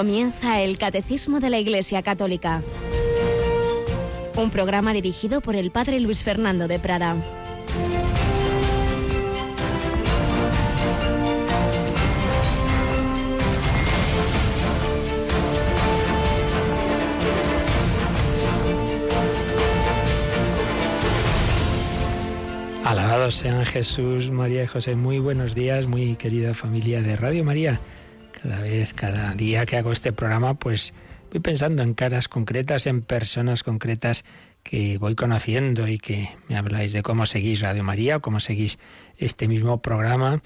Comienza el Catecismo de la Iglesia Católica. Un programa dirigido por el Padre Luis Fernando de Prada. Alabados sean Jesús, María y José. Muy buenos días, muy querida familia de Radio María. Cada vez, cada día que hago este programa, pues voy pensando en caras concretas, en personas concretas que voy conociendo y que me habláis de cómo seguís Radio María cómo seguís este mismo programa.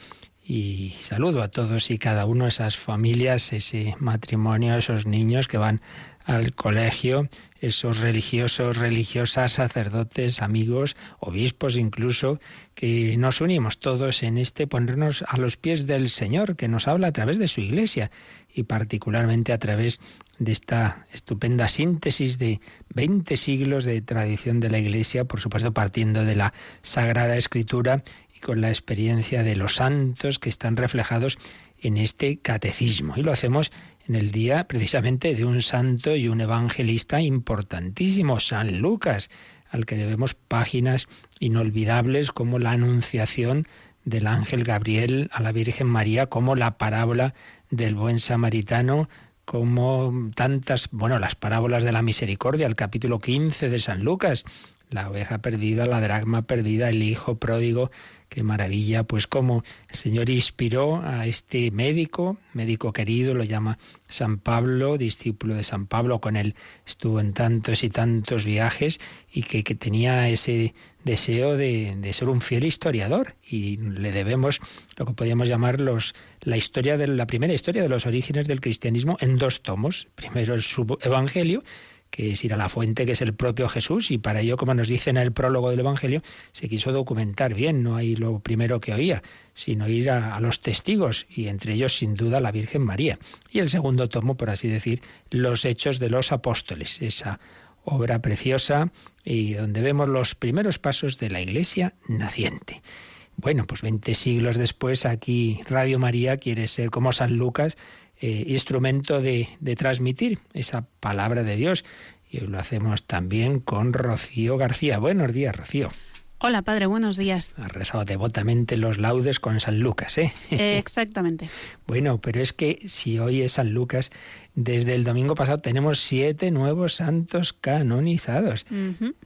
Y saludo a todos y cada uno, esas familias, ese matrimonio, esos niños que van al colegio, esos religiosos, religiosas, sacerdotes, amigos, obispos incluso, que nos unimos todos en este ponernos a los pies del Señor, que nos habla a través de su iglesia y particularmente a través de esta estupenda síntesis de 20 siglos de tradición de la iglesia, por supuesto partiendo de la Sagrada Escritura y con la experiencia de los santos que están reflejados en este catecismo. Y lo hacemos en el día precisamente de un santo y un evangelista importantísimo, San Lucas, al que debemos páginas inolvidables como la anunciación del ángel Gabriel a la Virgen María, como la parábola del buen samaritano, como tantas, bueno, las parábolas de la misericordia, el capítulo 15 de San Lucas, la oveja perdida, la dragma perdida, el hijo pródigo, Qué maravilla, pues cómo el Señor inspiró a este médico, médico querido, lo llama San Pablo, discípulo de San Pablo, con él estuvo en tantos y tantos viajes y que, tenía ese deseo de, ser un fiel historiador y le debemos lo que podríamos llamar los, la historia de la primera historia de los orígenes del cristianismo en dos tomos. Primero su Evangelio que es ir a la fuente, que es el propio Jesús, y para ello, como nos dice en el prólogo del Evangelio, se quiso documentar bien, no hay lo primero que oía, sino ir a, los testigos, y entre ellos, sin duda, la Virgen María. Y el segundo tomo, por así decir, los hechos de los apóstoles, esa obra preciosa y donde vemos los primeros pasos de la Iglesia naciente. Bueno, pues 20 siglos después aquí Radio María quiere ser como San Lucas, eh, instrumento de, de transmitir esa palabra de Dios. Y lo hacemos también con Rocío García. Buenos días, Rocío. Hola, padre, buenos días. Ha rezado devotamente los laudes con San Lucas, ¿eh? exactamente. bueno, pero es que si hoy es San Lucas, desde el domingo pasado tenemos siete nuevos santos canonizados.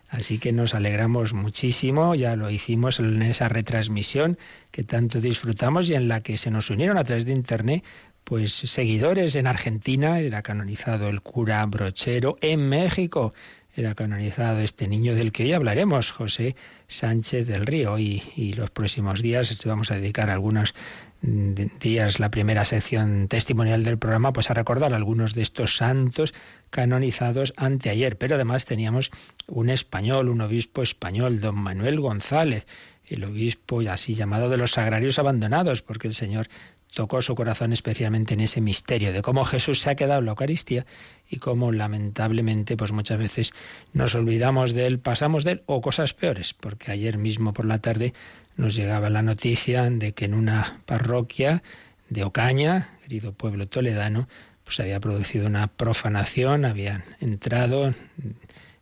Así que nos alegramos muchísimo, ya lo hicimos en esa retransmisión que tanto disfrutamos y en la que se nos unieron a través de Internet pues seguidores en Argentina, era canonizado el cura Brochero, en México. Era canonizado este niño del que hoy hablaremos, José Sánchez del Río, y, y los próximos días vamos a dedicar algunos días la primera sección testimonial del programa pues a recordar algunos de estos santos canonizados anteayer, pero además teníamos un español, un obispo español, don Manuel González, el obispo así llamado de los sagrarios abandonados, porque el Señor tocó su corazón especialmente en ese misterio de cómo Jesús se ha quedado en la Eucaristía y cómo lamentablemente pues muchas veces nos olvidamos de él, pasamos de él o cosas peores, porque ayer mismo por la tarde nos llegaba la noticia de que en una parroquia de Ocaña, querido pueblo toledano, pues había producido una profanación, habían entrado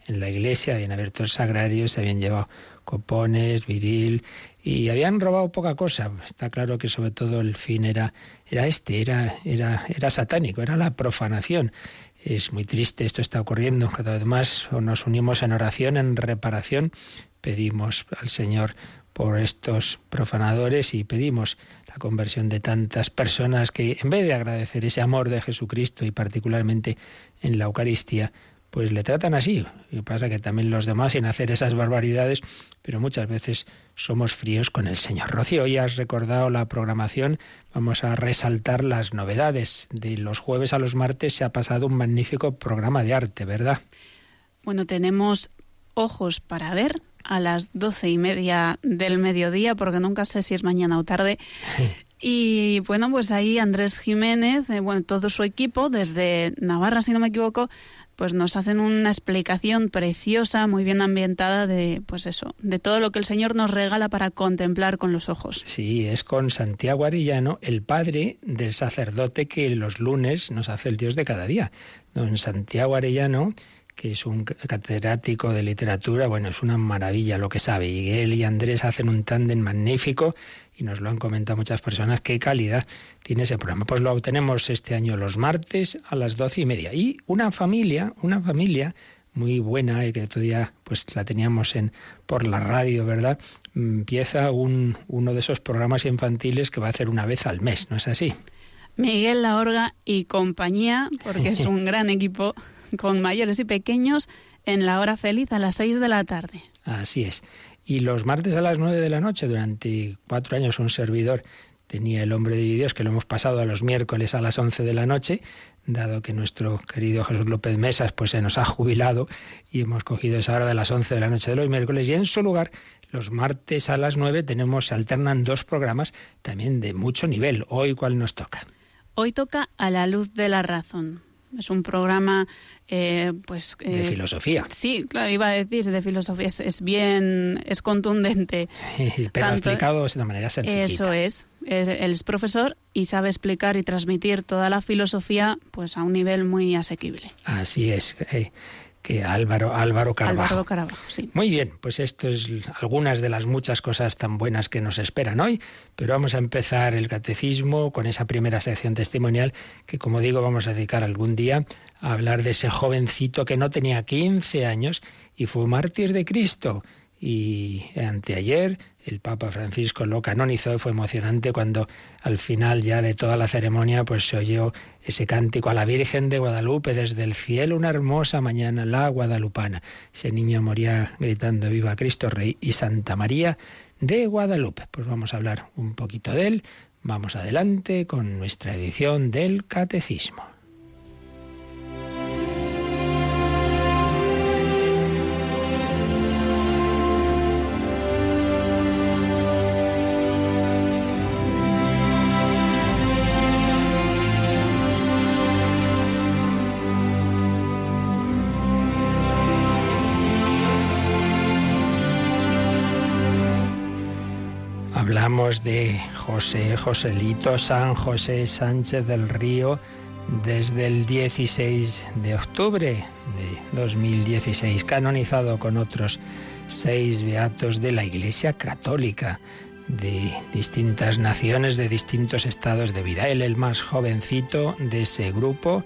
en la iglesia, habían abierto el sagrario, se habían llevado copones, viril, y habían robado poca cosa. Está claro que sobre todo el fin era, era este, era, era, era satánico, era la profanación. Es muy triste, esto está ocurriendo cada vez más. O nos unimos en oración, en reparación, pedimos al Señor por estos profanadores y pedimos la conversión de tantas personas que en vez de agradecer ese amor de Jesucristo y particularmente en la Eucaristía, pues le tratan así. Y pasa que también los demás, sin hacer esas barbaridades, pero muchas veces somos fríos con el Señor. Rocío, hoy has recordado la programación, vamos a resaltar las novedades. De los jueves a los martes se ha pasado un magnífico programa de arte, ¿verdad? Bueno, tenemos ojos para ver a las doce y media del mediodía, porque nunca sé si es mañana o tarde. Y bueno, pues ahí Andrés Jiménez, eh, bueno, todo su equipo, desde Navarra, si no me equivoco, pues nos hacen una explicación preciosa, muy bien ambientada de, pues eso, de todo lo que el Señor nos regala para contemplar con los ojos. Sí, es con Santiago Arillano, el padre del sacerdote que los lunes nos hace el Dios de cada día. Don Santiago Arellano que es un catedrático de literatura, bueno, es una maravilla lo que sabe. Y él y Andrés hacen un tándem magnífico y nos lo han comentado muchas personas, qué calidad tiene ese programa. Pues lo obtenemos este año los martes a las doce y media. Y una familia, una familia muy buena y que otro día pues la teníamos en por la radio, ¿verdad? Empieza un, uno de esos programas infantiles que va a hacer una vez al mes, ¿no es así? Miguel Laorga y compañía, porque es un gran equipo con mayores y pequeños en la hora feliz a las 6 de la tarde. Así es. Y los martes a las 9 de la noche, durante cuatro años, un servidor tenía el hombre de vídeos que lo hemos pasado a los miércoles a las 11 de la noche, dado que nuestro querido Jesús López Mesas pues se nos ha jubilado y hemos cogido esa hora de las 11 de la noche de los miércoles y en su lugar los martes a las 9 tenemos se alternan dos programas también de mucho nivel. Hoy cuál nos toca? Hoy toca A la luz de la razón. Es un programa, eh, pues... de eh, filosofía. Sí, claro, iba a decir de filosofía. Es, bien, es contundente. Pero explicado de manera sencilla. Eso es. Él es profesor y sabe explicar y transmitir toda la filosofía pues a un nivel muy asequible. Así es. Que Álvaro, Álvaro Carvajo. sí. Muy bien, pues esto es algunas de las muchas cosas tan buenas que nos esperan hoy, pero vamos a empezar el catecismo con esa primera sección testimonial que, como digo, vamos a dedicar algún día a hablar de ese jovencito que no tenía 15 años y fue mártir de Cristo y anteayer el Papa Francisco lo canonizó, fue emocionante cuando al final ya de toda la ceremonia pues se oyó ese cántico a la Virgen de Guadalupe desde el cielo una hermosa mañana la guadalupana. Ese niño moría gritando viva Cristo Rey y Santa María de Guadalupe. Pues vamos a hablar un poquito de él. Vamos adelante con nuestra edición del Catecismo. Hablamos de José Joselito San José Sánchez del Río desde el 16 de octubre de 2016, canonizado con otros seis beatos de la Iglesia Católica de distintas naciones, de distintos estados de vida. Él, el más jovencito de ese grupo,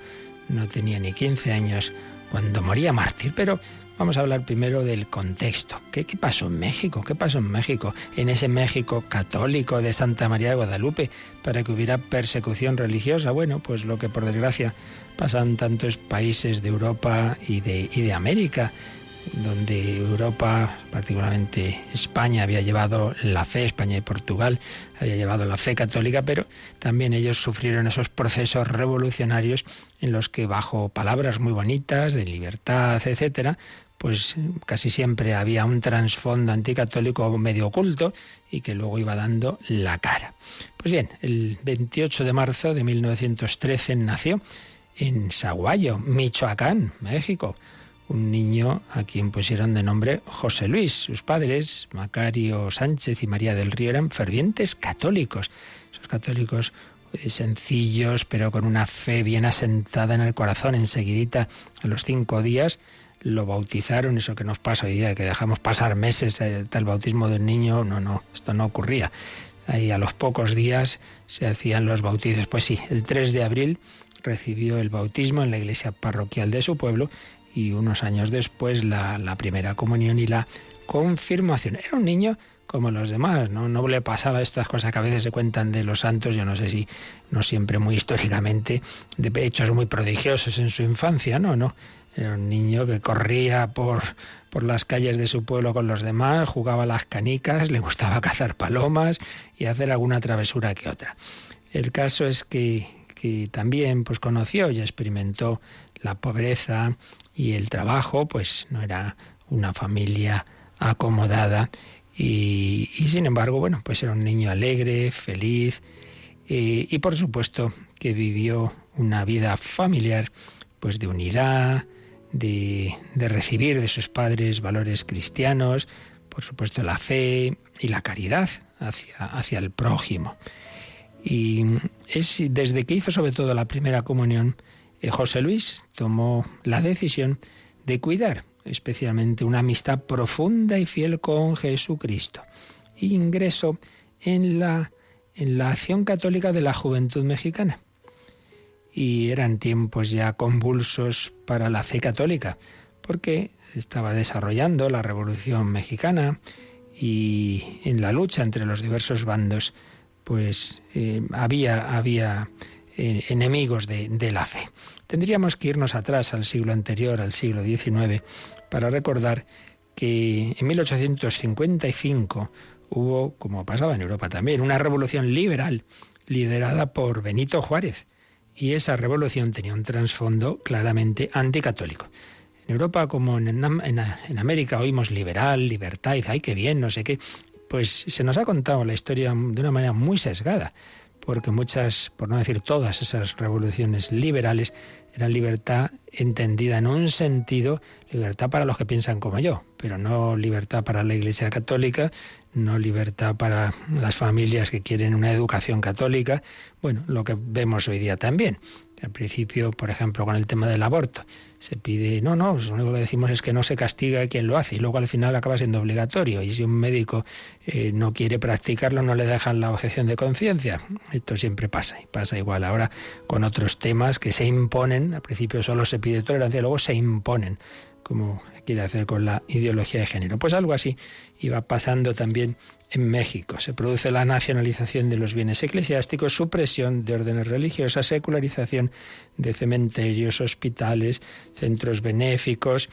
no tenía ni 15 años cuando moría mártir, pero Vamos a hablar primero del contexto. ¿Qué, pasó en México? ¿Qué pasó en México? En ese México católico de Santa María de Guadalupe, para que hubiera persecución religiosa. Bueno, pues lo que por desgracia pasa en tantos países de Europa y de, y de América donde Europa, particularmente España, había llevado la fe, España y Portugal había llevado la fe católica, pero también ellos sufrieron esos procesos revolucionarios en los que bajo palabras muy bonitas de libertad, etcétera, pues casi siempre había un trasfondo anticatólico medio oculto y que luego iba dando la cara. Pues bien, el 28 de marzo de 1913 nació en Saguayo, Michoacán, México, un niño a quien pusieron de nombre José Luis. Sus padres, Macario Sánchez y María del Río, eran fervientes católicos. Esos católicos eh, sencillos, pero con una fe bien asentada en el corazón. Enseguidita, a los cinco días, lo bautizaron, eso que nos pasa hoy día, que dejamos pasar meses eh, el bautismo del niño, no, no, esto no ocurría. Ahí a los pocos días se hacían los bautizos. Pues sí, el 3 de abril recibió el bautismo en la iglesia parroquial de su pueblo y unos años después la, la primera comunión y la confirmación. Era un niño como los demás, ¿no? No le pasaba estas cosas que a veces se cuentan de los santos, yo no sé si no siempre muy históricamente, de hechos muy prodigiosos en su infancia, no, no. Era un niño que corría por, por las calles de su pueblo con los demás, jugaba las canicas, le gustaba cazar palomas y hacer alguna travesura que otra. El caso es que, que también pues conoció y experimentó la pobreza y el trabajo, pues no era una familia acomodada y, sin embargo, bueno, pues era un niño alegre, feliz eh, y por supuesto que vivió una vida familiar pues de unidad, de, de, recibir de sus padres valores cristianos, por supuesto la fe y la caridad hacia, hacia el prójimo. Y es desde que hizo sobre todo la primera comunión, eh, José Luis tomó la decisión de cuidar especialmente una amistad profunda y fiel con Jesucristo. Y ingresó en la, en la acción católica de la juventud mexicana. Y eran tiempos ya convulsos para la fe católica, porque se estaba desarrollando la Revolución Mexicana y en la lucha entre los diversos bandos, pues eh, había, había eh, enemigos de, la fe. Tendríamos que irnos atrás al siglo anterior, al siglo XIX, para recordar que en 1855 hubo, como pasaba en Europa también, una revolución liberal liderada por Benito Juárez. Y esa revolución tenía un trasfondo claramente anticatólico. En Europa como en, en, América oímos liberal, libertad, y ay, qué bien, no sé qué. Pues se nos ha contado la historia de una manera muy sesgada, porque muchas, por no decir todas esas revoluciones liberales, eran libertad entendida en un sentido, libertad para los que piensan como yo, pero no libertad para la Iglesia Católica, no libertad para las familias que quieren una educación católica, bueno, lo que vemos hoy día también. Al principio, por ejemplo, con el tema del aborto, se pide, no, no, lo único que decimos es que no se castiga a quien lo hace y luego al final acaba siendo obligatorio. Y si un médico eh, no quiere practicarlo, no le dejan la objeción de conciencia. Esto siempre pasa y pasa igual ahora con otros temas que se imponen. Al principio solo se pide tolerancia, luego se imponen como quiere hacer con la ideología de género. Pues algo así iba pasando también en México. Se produce la nacionalización de los bienes eclesiásticos, supresión de órdenes religiosas, secularización de cementerios, hospitales, centros benéficos.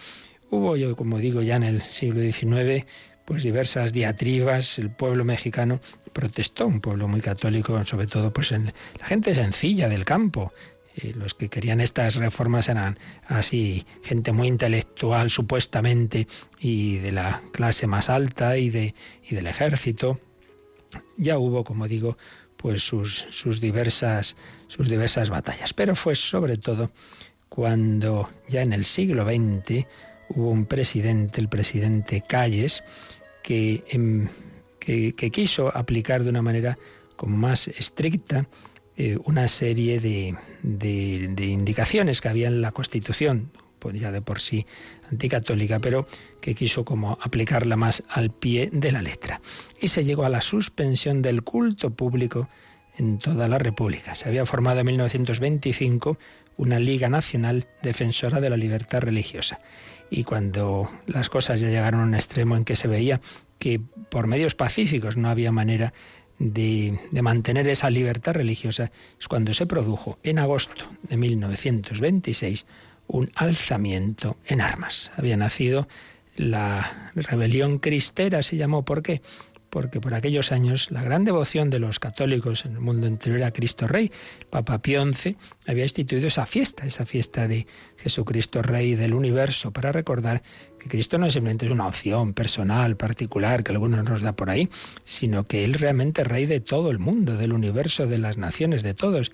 Hubo, yo como digo, ya en el siglo XIX, pues diversas diatribas. El pueblo mexicano protestó, un pueblo muy católico, sobre todo pues en la gente sencilla del campo, los que querían estas reformas eran así, gente muy intelectual supuestamente y de la clase más alta y, de, y del ejército. Ya hubo, como digo, pues sus, sus, diversas, sus diversas batallas. Pero fue sobre todo cuando ya en el siglo XX hubo un presidente, el presidente Calles, que, em, que, que quiso aplicar de una manera como más estricta eh, una serie de, de, indicaciones que había en la Constitución, pues ya de por sí anticatólica, pero que quiso como aplicarla más al pie de la letra. Y se llegó a la suspensión del culto público en toda la República. Se había formado en 1925 una Liga Nacional Defensora de la Libertad Religiosa. Y cuando las cosas ya llegaron a un extremo en que se veía que por medios pacíficos no había manera de, mantener esa libertad religiosa es cuando se produjo en agosto de 1926 un alzamiento en armas. Había nacido la rebelión cristera, se llamó. ¿Por qué? Porque por aquellos años la gran devoción de los católicos en el mundo entero era Cristo Rey. Papa Pío XI había instituido esa fiesta, esa fiesta de Jesucristo Rey del universo, para recordar que Cristo no simplemente es una opción personal, particular, que algunos nos da por ahí, sino que Él realmente es Rey de todo el mundo, del universo, de las naciones, de todos,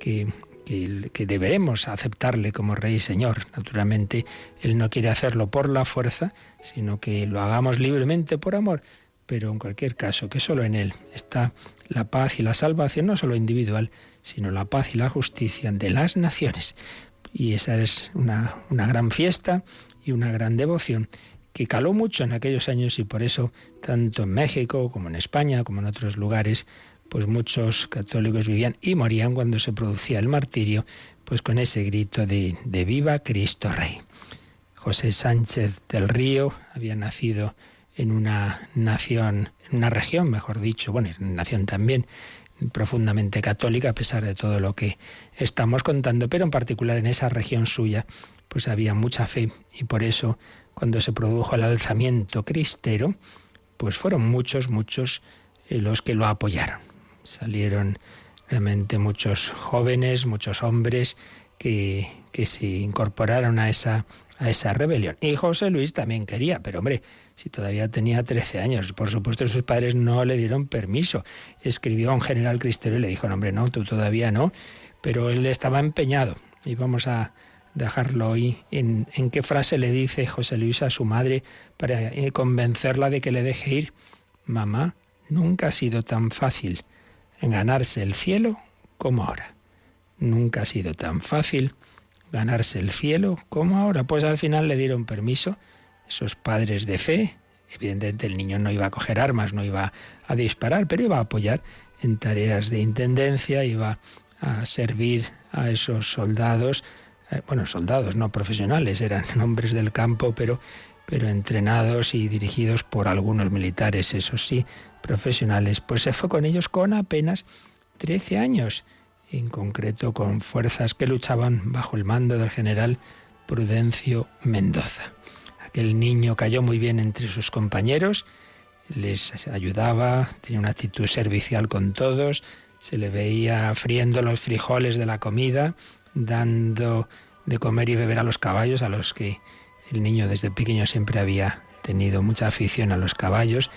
que, que, que, deberemos aceptarle como Rey y Señor. Naturalmente, Él no quiere hacerlo por la fuerza, sino que lo hagamos libremente por amor pero en cualquier caso, que solo en Él está la paz y la salvación, no solo individual, sino la paz y la justicia de las naciones. Y esa es una, una gran fiesta y una gran devoción que caló mucho en aquellos años y por eso, tanto en México como en España, como en otros lugares, pues muchos católicos vivían y morían cuando se producía el martirio, pues con ese grito de, de Viva Cristo Rey. José Sánchez del Río había nacido en una nación, en una región, mejor dicho, bueno, en una nación también profundamente católica, a pesar de todo lo que estamos contando, pero en particular en esa región suya, pues había mucha fe y por eso cuando se produjo el alzamiento cristero, pues fueron muchos, muchos eh, los que lo apoyaron. Salieron realmente muchos jóvenes, muchos hombres que, se incorporaron a esa, a esa rebelión. Y José Luis también quería, pero hombre, si todavía tenía 13 años, por supuesto sus padres no le dieron permiso. Escribió a un general cristiano y le dijo, hombre, no, tú todavía no, pero él estaba empeñado. Y vamos a dejarlo hoy en, en qué frase le dice José Luis a su madre para eh, convencerla de que le deje ir. Mamá, nunca ha sido tan fácil ganarse el cielo como ahora. Nunca ha sido tan fácil ganarse el cielo como ahora. Pues al final le dieron permiso esos padres de fe. Evidentemente el niño no iba a coger armas, no iba a disparar, pero iba a apoyar en tareas de intendencia, iba a servir a esos soldados, eh, bueno, soldados no profesionales, eran hombres del campo, pero pero entrenados y dirigidos por algunos militares, eso sí, profesionales, pues se fue con ellos con apenas 13 años en concreto con fuerzas que luchaban bajo el mando del general Prudencio Mendoza. Aquel niño cayó muy bien entre sus compañeros, les ayudaba, tenía una actitud servicial con todos, se le veía friendo los frijoles de la comida, dando de comer y beber a los caballos, a los que el niño desde pequeño siempre había tenido mucha afición a los caballos,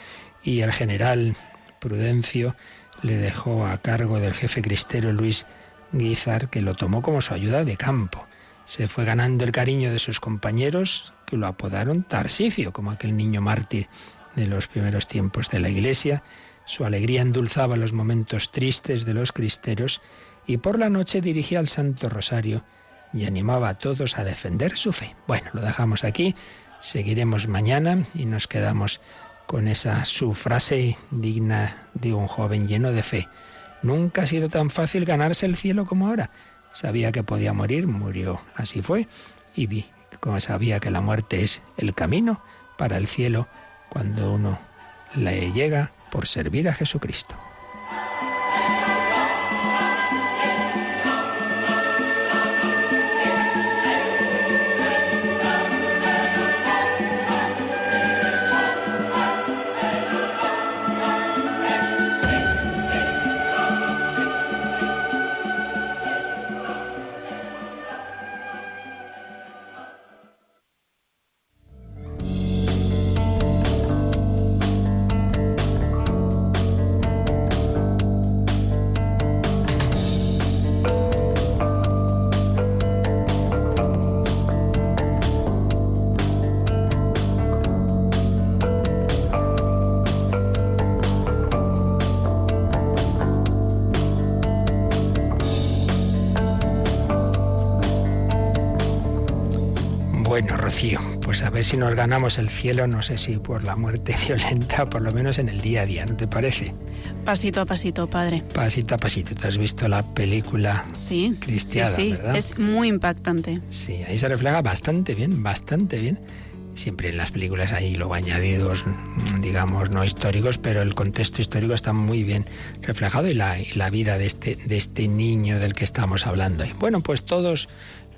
y el general Prudencio le dejó a cargo del jefe cristero Luis Guizar, que lo tomó como su ayuda de campo. Se fue ganando el cariño de sus compañeros, que lo apodaron Tarsicio, como aquel niño mártir de los primeros tiempos de la Iglesia. Su alegría endulzaba los momentos tristes de los cristeros y por la noche dirigía al Santo Rosario y animaba a todos a defender su fe. Bueno, lo dejamos aquí, seguiremos mañana y nos quedamos con esa su frase digna de un joven lleno de fe. Nunca ha sido tan fácil ganarse el cielo como ahora. Sabía que podía morir, murió. Así fue. Y vi, como sabía que la muerte es el camino para el cielo cuando uno le llega por servir a Jesucristo. Nos ganamos el cielo, no sé si por la muerte violenta, por lo menos en el día a día, ¿no te parece? Pasito a pasito, padre. Pasito a pasito. ¿Te has visto la película sí, cristiana, sí, sí. Es muy impactante. Sí, ahí se refleja bastante bien, bastante bien. Siempre en las películas hay luego añadidos, digamos, no históricos, pero el contexto histórico está muy bien reflejado y la, y la vida de este, de este niño del que estamos hablando. Bueno, pues todos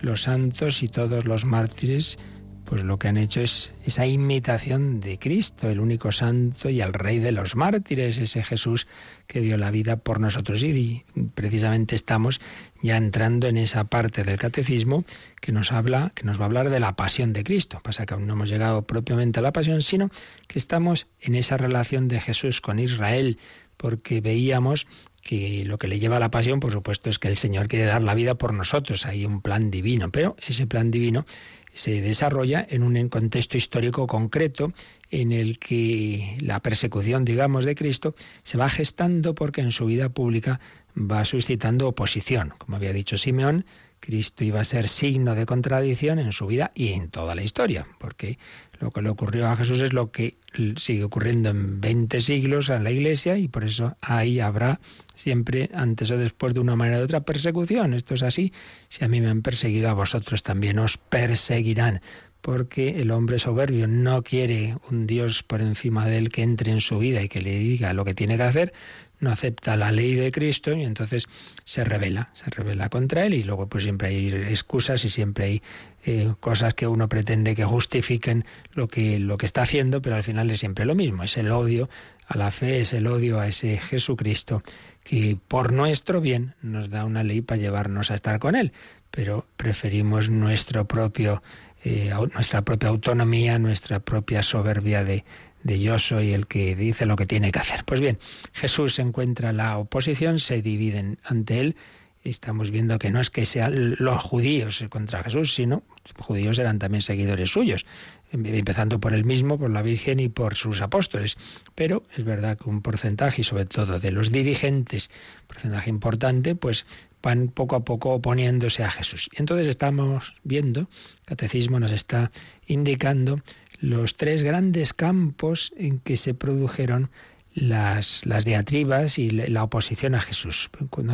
los santos y todos los mártires pues lo que han hecho es esa imitación de Cristo, el único santo y el rey de los mártires, ese Jesús que dio la vida por nosotros. Y precisamente estamos ya entrando en esa parte del catecismo que nos habla, que nos va a hablar de la pasión de Cristo. Pasa que aún no hemos llegado propiamente a la pasión, sino que estamos en esa relación de Jesús con Israel, porque veíamos que lo que le lleva a la pasión, por supuesto, es que el Señor quiere dar la vida por nosotros. Hay un plan divino, pero ese plan divino se desarrolla en un contexto histórico concreto en el que la persecución, digamos, de Cristo se va gestando porque en su vida pública va suscitando oposición. Como había dicho Simeón, Cristo iba a ser signo de contradicción en su vida y en toda la historia, porque lo que le ocurrió a Jesús es lo que sigue ocurriendo en 20 siglos en la Iglesia y por eso ahí habrá siempre, antes o después de una manera u otra, persecución. Esto es así. Si a mí me han perseguido, a vosotros también os perseguirán porque el hombre soberbio no quiere un Dios por encima de él que entre en su vida y que le diga lo que tiene que hacer, no acepta la ley de Cristo y entonces se revela, se revela contra él y luego pues siempre hay excusas y siempre hay eh, cosas que uno pretende que justifiquen lo que, lo que está haciendo, pero al final es siempre lo mismo, es el odio a la fe, es el odio a ese Jesucristo que por nuestro bien nos da una ley para llevarnos a estar con él, pero preferimos nuestro propio, eh, nuestra propia autonomía, nuestra propia soberbia de, de yo soy el que dice lo que tiene que hacer. Pues bien, Jesús encuentra la oposición, se dividen ante él. Estamos viendo que no es que sean los judíos contra Jesús, sino judíos eran también seguidores suyos, empezando por él mismo, por la Virgen y por sus apóstoles. Pero es verdad que un porcentaje, y sobre todo de los dirigentes, porcentaje importante, pues van poco a poco oponiéndose a Jesús. Entonces estamos viendo, el catecismo nos está indicando los tres grandes campos en que se produjeron las, las diatribas y la oposición a Jesús,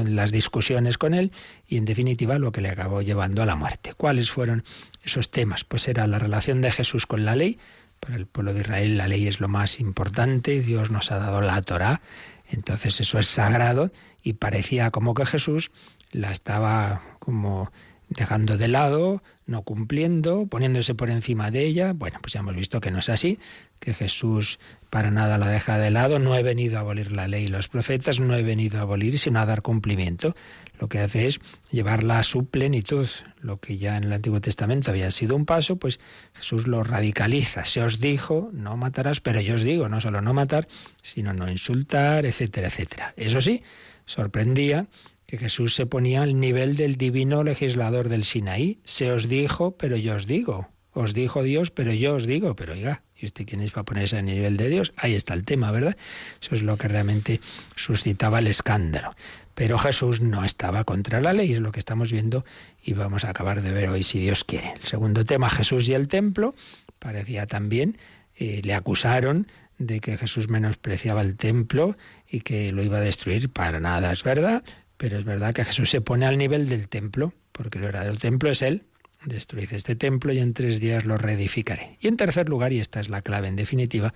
las discusiones con él y en definitiva lo que le acabó llevando a la muerte. ¿Cuáles fueron esos temas? Pues era la relación de Jesús con la ley. Para el pueblo de Israel la ley es lo más importante, Dios nos ha dado la Torá, entonces eso es sagrado y parecía como que Jesús la estaba como dejando de lado, no cumpliendo, poniéndose por encima de ella. Bueno, pues ya hemos visto que no es así, que Jesús para nada la deja de lado. No he venido a abolir la ley y los profetas, no he venido a abolir, sino a dar cumplimiento. Lo que hace es llevarla a su plenitud. Lo que ya en el Antiguo Testamento había sido un paso, pues Jesús lo radicaliza. Se os dijo, no matarás, pero yo os digo, no solo no matar, sino no insultar, etcétera, etcétera. Eso sí, sorprendía que Jesús se ponía al nivel del divino legislador del Sinaí. Se os dijo, pero yo os digo. Os dijo Dios, pero yo os digo. Pero oiga, ¿y usted quién es para ponerse al nivel de Dios? Ahí está el tema, ¿verdad? Eso es lo que realmente suscitaba el escándalo. Pero Jesús no estaba contra la ley, es lo que estamos viendo y vamos a acabar de ver hoy si Dios quiere. El segundo tema, Jesús y el templo, parecía también, eh, le acusaron de que Jesús menospreciaba el templo y que lo iba a destruir. Para nada es verdad. Pero es verdad que Jesús se pone al nivel del templo, porque el verdadero templo es Él. Destruid este templo y en tres días lo reedificaré. Y en tercer lugar, y esta es la clave en definitiva,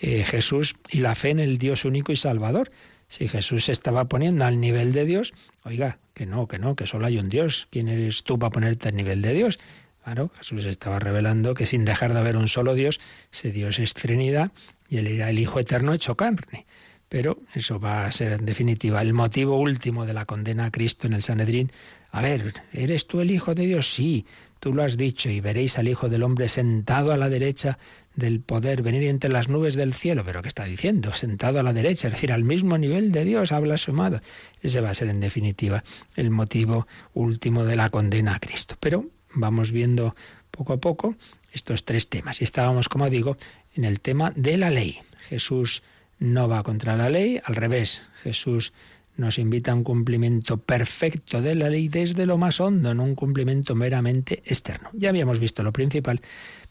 eh, Jesús y la fe en el Dios único y Salvador. Si Jesús se estaba poniendo al nivel de Dios, oiga, que no, que no, que solo hay un Dios. ¿Quién eres tú para ponerte al nivel de Dios? Claro, Jesús estaba revelando que sin dejar de haber un solo Dios, ese Dios es Trinidad y él era el Hijo Eterno hecho carne. Pero eso va a ser en definitiva el motivo último de la condena a Cristo en el Sanedrín. A ver, ¿eres tú el Hijo de Dios? Sí, tú lo has dicho y veréis al Hijo del Hombre sentado a la derecha del poder, venir entre las nubes del cielo. Pero ¿qué está diciendo? Sentado a la derecha, es decir, al mismo nivel de Dios, ha blasfemado. Ese va a ser en definitiva el motivo último de la condena a Cristo. Pero vamos viendo poco a poco estos tres temas. Y estábamos, como digo, en el tema de la ley. Jesús no va contra la ley, al revés, Jesús nos invita a un cumplimiento perfecto de la ley desde lo más hondo, no un cumplimiento meramente externo. Ya habíamos visto lo principal,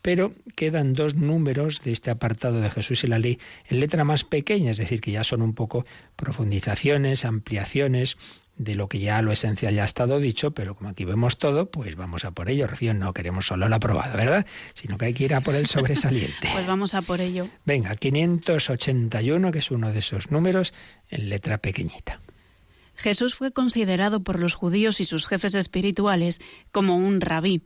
pero quedan dos números de este apartado de Jesús y la ley en letra más pequeña, es decir, que ya son un poco profundizaciones, ampliaciones de lo que ya lo esencial ya ha estado dicho, pero como aquí vemos todo, pues vamos a por ello. Rocío, no queremos solo la aprobada, ¿verdad? Sino que hay que ir a por el sobresaliente. pues vamos a por ello. Venga, 581, que es uno de esos números, en letra pequeñita. Jesús fue considerado por los judíos y sus jefes espirituales como un rabí.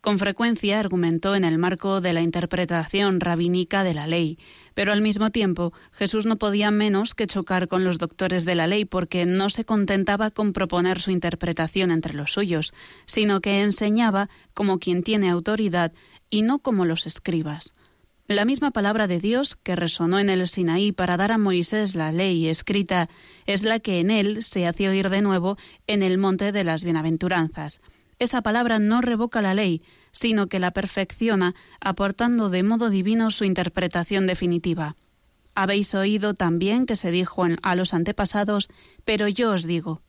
Con frecuencia argumentó en el marco de la interpretación rabínica de la ley, pero al mismo tiempo Jesús no podía menos que chocar con los doctores de la ley porque no se contentaba con proponer su interpretación entre los suyos, sino que enseñaba como quien tiene autoridad y no como los escribas. La misma palabra de Dios que resonó en el Sinaí para dar a Moisés la ley escrita es la que en él se hace oír de nuevo en el monte de las bienaventuranzas. Esa palabra no revoca la ley, sino que la perfecciona, aportando de modo divino su interpretación definitiva. Habéis oído también que se dijo a los antepasados, pero yo os digo.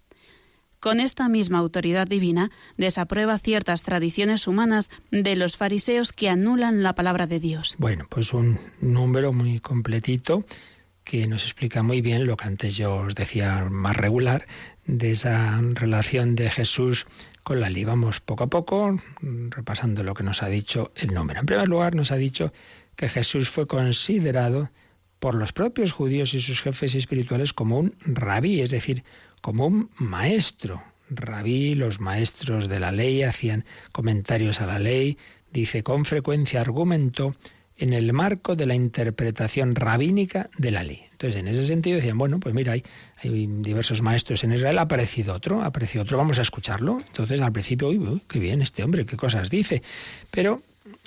Con esta misma autoridad divina desaprueba ciertas tradiciones humanas de los fariseos que anulan la palabra de Dios. Bueno, pues un número muy completito que nos explica muy bien lo que antes yo os decía más regular de esa relación de Jesús con la ley. Vamos poco a poco repasando lo que nos ha dicho el número. En primer lugar, nos ha dicho que Jesús fue considerado por los propios judíos y sus jefes espirituales como un rabí, es decir, como un maestro. Rabí, los maestros de la ley hacían comentarios a la ley, dice con frecuencia argumentó en el marco de la interpretación rabínica de la ley. Entonces, en ese sentido decían, bueno, pues mira, hay, hay diversos maestros en Israel, ha aparecido otro, ha aparecido otro, vamos a escucharlo. Entonces, al principio, uy, qué bien este hombre, qué cosas dice. Pero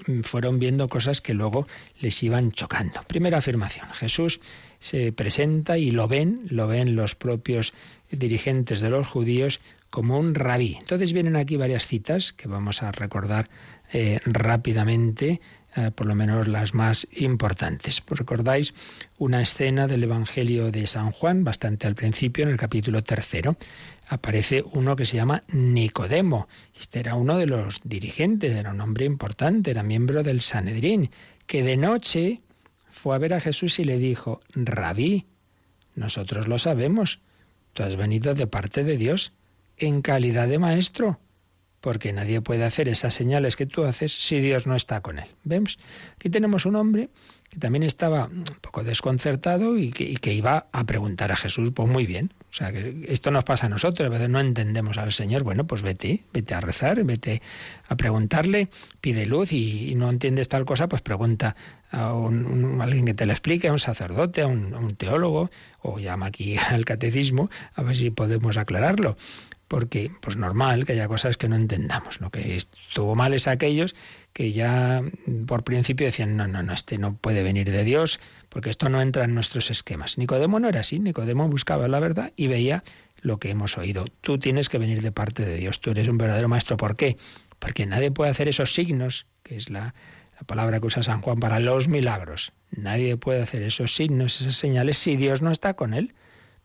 mm, fueron viendo cosas que luego les iban chocando. Primera afirmación, Jesús se presenta y lo ven, lo ven los propios dirigentes de los judíos como un rabí. Entonces vienen aquí varias citas que vamos a recordar eh, rápidamente eh, por lo menos las más importantes. Pues recordáis una escena del Evangelio de San Juan, bastante al principio, en el capítulo tercero. Aparece uno que se llama Nicodemo. Este era uno de los dirigentes, era un hombre importante, era miembro del Sanedrín, que de noche fue a ver a Jesús y le dijo, Rabí, nosotros lo sabemos, tú has venido de parte de Dios en calidad de maestro porque nadie puede hacer esas señales que tú haces si Dios no está con él. ¿Vemos? Aquí tenemos un hombre que también estaba un poco desconcertado y que, iba a preguntar a Jesús, pues muy bien, o sea, que esto nos pasa a nosotros, a veces no entendemos al Señor, bueno, pues vete, vete a rezar, vete a preguntarle, pide luz y, no entiendes tal cosa, pues pregunta a, alguien que te lo explique, a un sacerdote, un, a un teólogo, o llama aquí al catecismo, a ver si podemos aclararlo porque pues normal que haya cosas que no entendamos. Lo que estuvo mal es aquellos que ya por principio decían, no, no, no, este no puede venir de Dios, porque esto no entra en nuestros esquemas. Nicodemo no era así, Nicodemo buscaba la verdad y veía lo que hemos oído. Tú tienes que venir de parte de Dios, tú eres un verdadero maestro. ¿Por qué? Porque nadie puede hacer esos signos, que es la, la palabra que usa San Juan para los milagros. Nadie puede hacer esos signos, esas señales, si Dios no está con él.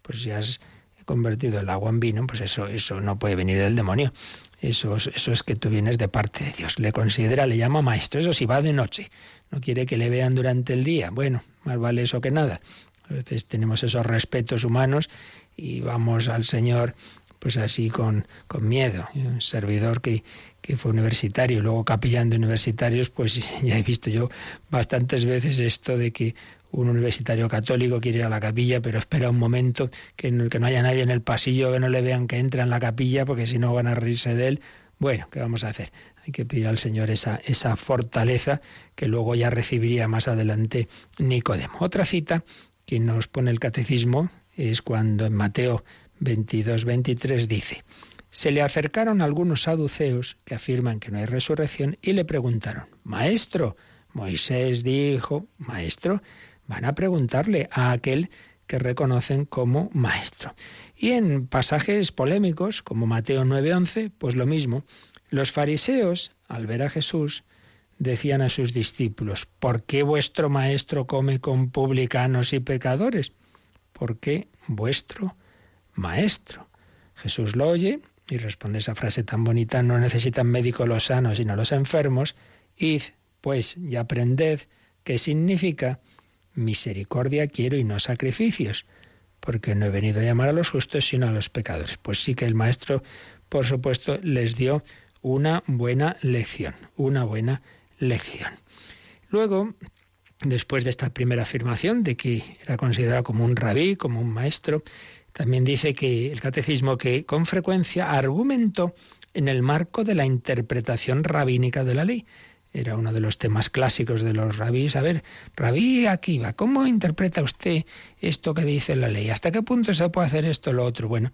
Pues ya has convertido el agua en vino, pues eso, eso no puede venir del demonio. Eso, eso es que tú vienes de parte de Dios. Le considera, le llama maestro. Eso sí va de noche. No quiere que le vean durante el día. Bueno, más vale eso que nada. A veces tenemos esos respetos humanos y vamos al Señor pues así con, con miedo. Un servidor que, que fue universitario, luego capellán de universitarios, pues ya he visto yo bastantes veces esto de que un universitario católico quiere ir a la capilla, pero espera un momento que no, que no haya nadie en el pasillo, que no le vean que entra en la capilla, porque si no van a reírse de él. Bueno, ¿qué vamos a hacer? Hay que pedir al Señor esa, esa fortaleza que luego ya recibiría más adelante Nicodemo. Otra cita que nos pone el catecismo es cuando en Mateo 22, 23 dice, se le acercaron algunos saduceos que afirman que no hay resurrección y le preguntaron, Maestro, Moisés dijo, Maestro, van a preguntarle a aquel que reconocen como maestro. Y en pasajes polémicos, como Mateo 9:11, pues lo mismo. Los fariseos, al ver a Jesús, decían a sus discípulos, ¿por qué vuestro maestro come con publicanos y pecadores? ¿Por qué vuestro maestro? Jesús lo oye y responde esa frase tan bonita, no necesitan médico los sanos, sino los enfermos, id, pues, y aprended qué significa misericordia quiero y no sacrificios, porque no he venido a llamar a los justos sino a los pecadores. Pues sí que el maestro, por supuesto, les dio una buena lección, una buena lección. Luego, después de esta primera afirmación de que era considerado como un rabí, como un maestro, también dice que el catecismo que con frecuencia argumentó en el marco de la interpretación rabínica de la ley. Era uno de los temas clásicos de los rabíes. A ver, rabí Akiva, ¿cómo interpreta usted esto que dice la ley? ¿Hasta qué punto se puede hacer esto o lo otro? Bueno,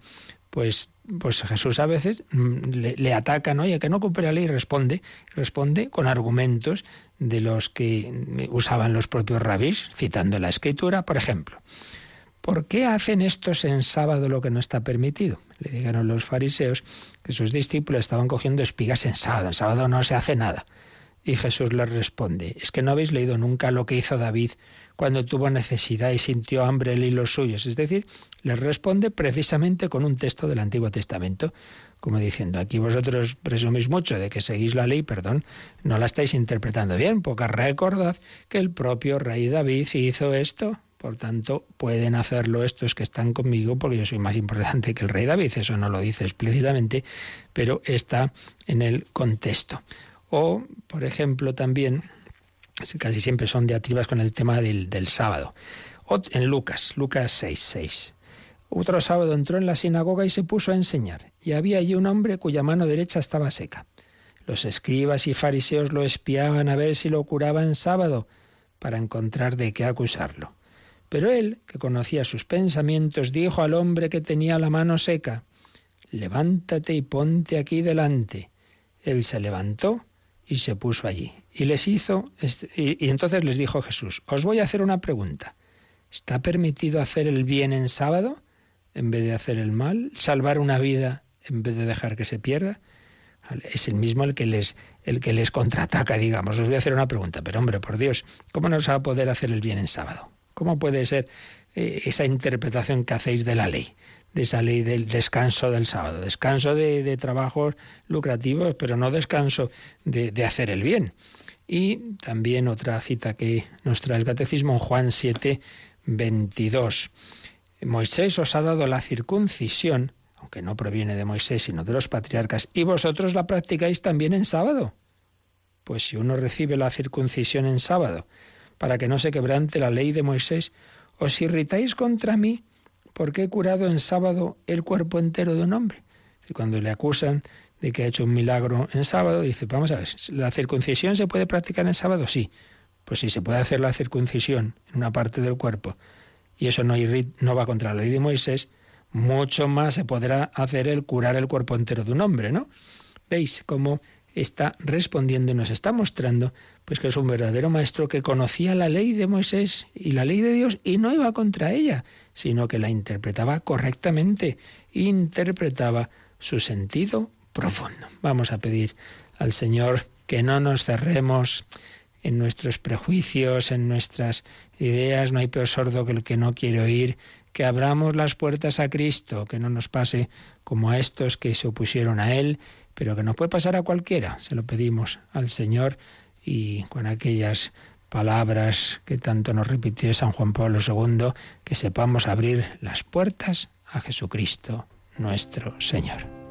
pues, pues Jesús a veces mm, le, ataca, ¿no? Y que no cumple la ley responde, responde con argumentos de los que usaban los propios rabís, citando la escritura, por ejemplo. ¿Por qué hacen estos en sábado lo que no está permitido? Le dijeron los fariseos que sus discípulos estaban cogiendo espigas en sábado. En sábado no se hace nada. Y Jesús les responde, es que no habéis leído nunca lo que hizo David cuando tuvo necesidad y sintió hambre él y los suyos. Es decir, les responde precisamente con un texto del Antiguo Testamento, como diciendo, aquí vosotros presumís mucho de que seguís la ley, perdón, no la estáis interpretando bien, porque recordad que el propio rey David hizo esto. Por tanto, pueden hacerlo estos que están conmigo porque yo soy más importante que el rey David. Eso no lo dice explícitamente, pero está en el contexto. O, por ejemplo, también, casi siempre son diatribas con el tema del, sábado. O en Lucas, Lucas 6, 6. Otro sábado entró en la sinagoga y se puso a enseñar, y había allí un hombre cuya mano derecha estaba seca. Los escribas y fariseos lo espiaban a ver si lo curaba en sábado, para encontrar de qué acusarlo. Pero él, que conocía sus pensamientos, dijo al hombre que tenía la mano seca, Levántate y ponte aquí delante. Él se levantó y se puso allí. Y les hizo, y, entonces les dijo Jesús, os voy a hacer una pregunta. ¿Está permitido hacer el bien en sábado en vez de hacer el mal? ¿Salvar una vida en vez de dejar que se pierda? Es el mismo el que les, el que les contraataca, digamos. Os voy a hacer una pregunta, pero hombre, por Dios, ¿cómo no se va a poder hacer el bien en sábado? ¿Cómo puede ser eh, esa interpretación que hacéis de la ley? De esa ley del descanso del sábado. Descanso de, trabajos lucrativos, pero no descanso de, de, hacer el bien. Y también otra cita que nos trae el Catecismo en Juan 7, 22. Moisés os ha dado la circuncisión, aunque no proviene de Moisés, sino de los patriarcas, y vosotros la practicáis también en sábado. Pues si uno recibe la circuncisión en sábado, para que no se quebrante la ley de Moisés, os irritáis contra mí porque he curado en sábado el cuerpo entero de un hombre. Cuando le acusan de que ha hecho un milagro en sábado, dice, vamos a ver, ¿la circuncisión se puede practicar en sábado? Sí. Pues si se puede hacer la circuncisión en una parte del cuerpo y eso no, no va contra la ley de Moisés, mucho más se podrá hacer el curar el cuerpo entero de un hombre, ¿no? ¿Veis cómo está respondiendo y nos está mostrando pues que es un verdadero maestro que conocía la ley de Moisés y la ley de Dios y no iba contra ella, sino que la interpretaba correctamente, interpretaba su sentido profundo. Vamos a pedir al Señor que no nos cerremos en nuestros prejuicios, en nuestras ideas, no hay peor sordo que el que no quiere oír, que abramos las puertas a Cristo, que no nos pase como a estos que se opusieron a Él, pero que nos puede pasar a cualquiera. Se lo pedimos al Señor y con aquellas palabras que tanto nos repitió San Juan Pablo II, que sepamos abrir las puertas a Jesucristo, nuestro Señor.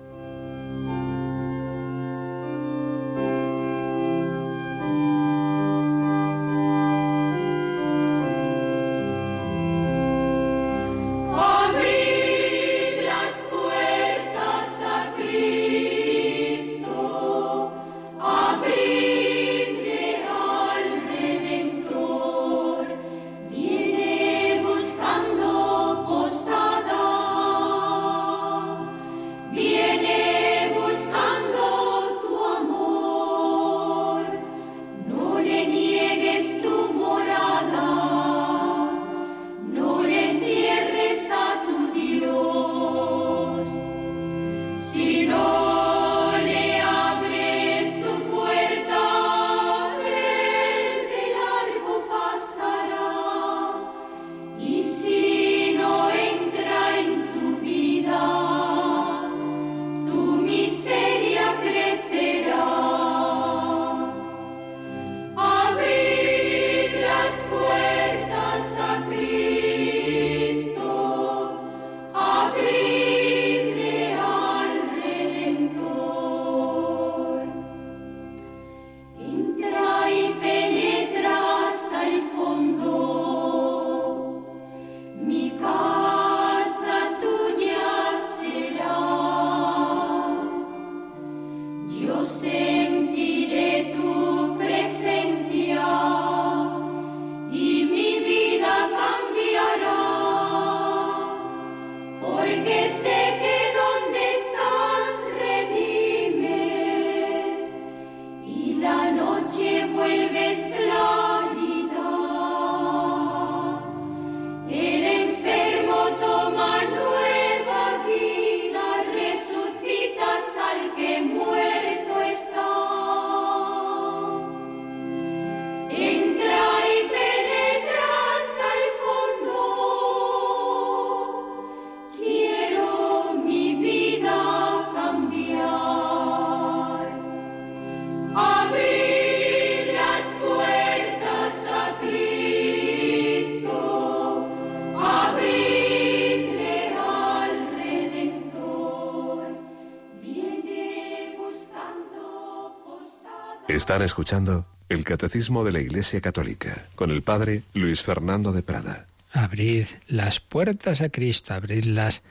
Están escuchando el Catecismo de la Iglesia Católica con el Padre Luis Fernando de Prada. Abrid las puertas a Cristo, abridlas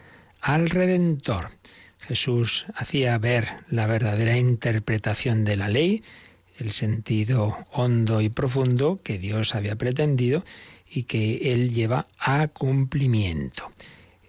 al Redentor. Jesús hacía ver la verdadera interpretación de la ley el sentido hondo y profundo que Dios había pretendido y que Él lleva a cumplimiento.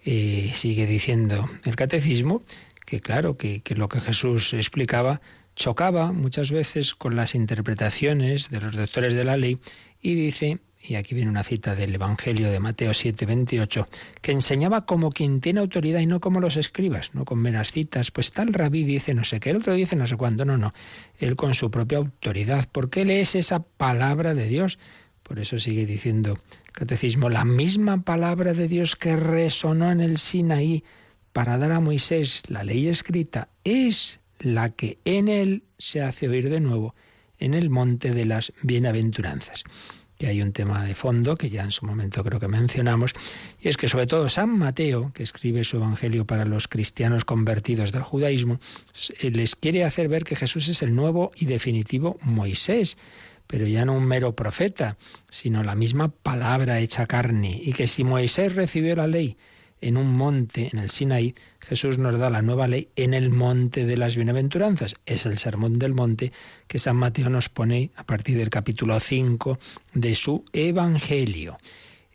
Eh, sigue diciendo el catecismo que claro, que, que lo que Jesús explicaba chocaba muchas veces con las interpretaciones de los doctores de la ley y dice, y aquí viene una cita del Evangelio de Mateo 7, 28, que enseñaba como quien tiene autoridad y no como los escribas, no con meras citas, pues tal rabí dice no sé qué, el otro dice no sé cuándo, no, no, él con su propia autoridad. ¿Por qué lees esa palabra de Dios? Por eso sigue diciendo catecismo, la misma palabra de Dios que resonó en el Sinaí para dar a Moisés la ley escrita es la que en él se hace oír de nuevo en el monte de las bienaventuranzas. Y hay un tema de fondo que ya en su momento creo que mencionamos, y es que sobre todo San Mateo, que escribe su Evangelio para los cristianos convertidos del judaísmo, les quiere hacer ver que Jesús es el nuevo y definitivo Moisés, pero ya no un mero profeta, sino la misma palabra hecha carne, y que si Moisés recibió la ley, en un monte, en el Sinaí, Jesús nos da la nueva ley en el monte de las bienaventuranzas. Es el sermón del monte que San Mateo nos pone a partir del capítulo 5 de su Evangelio.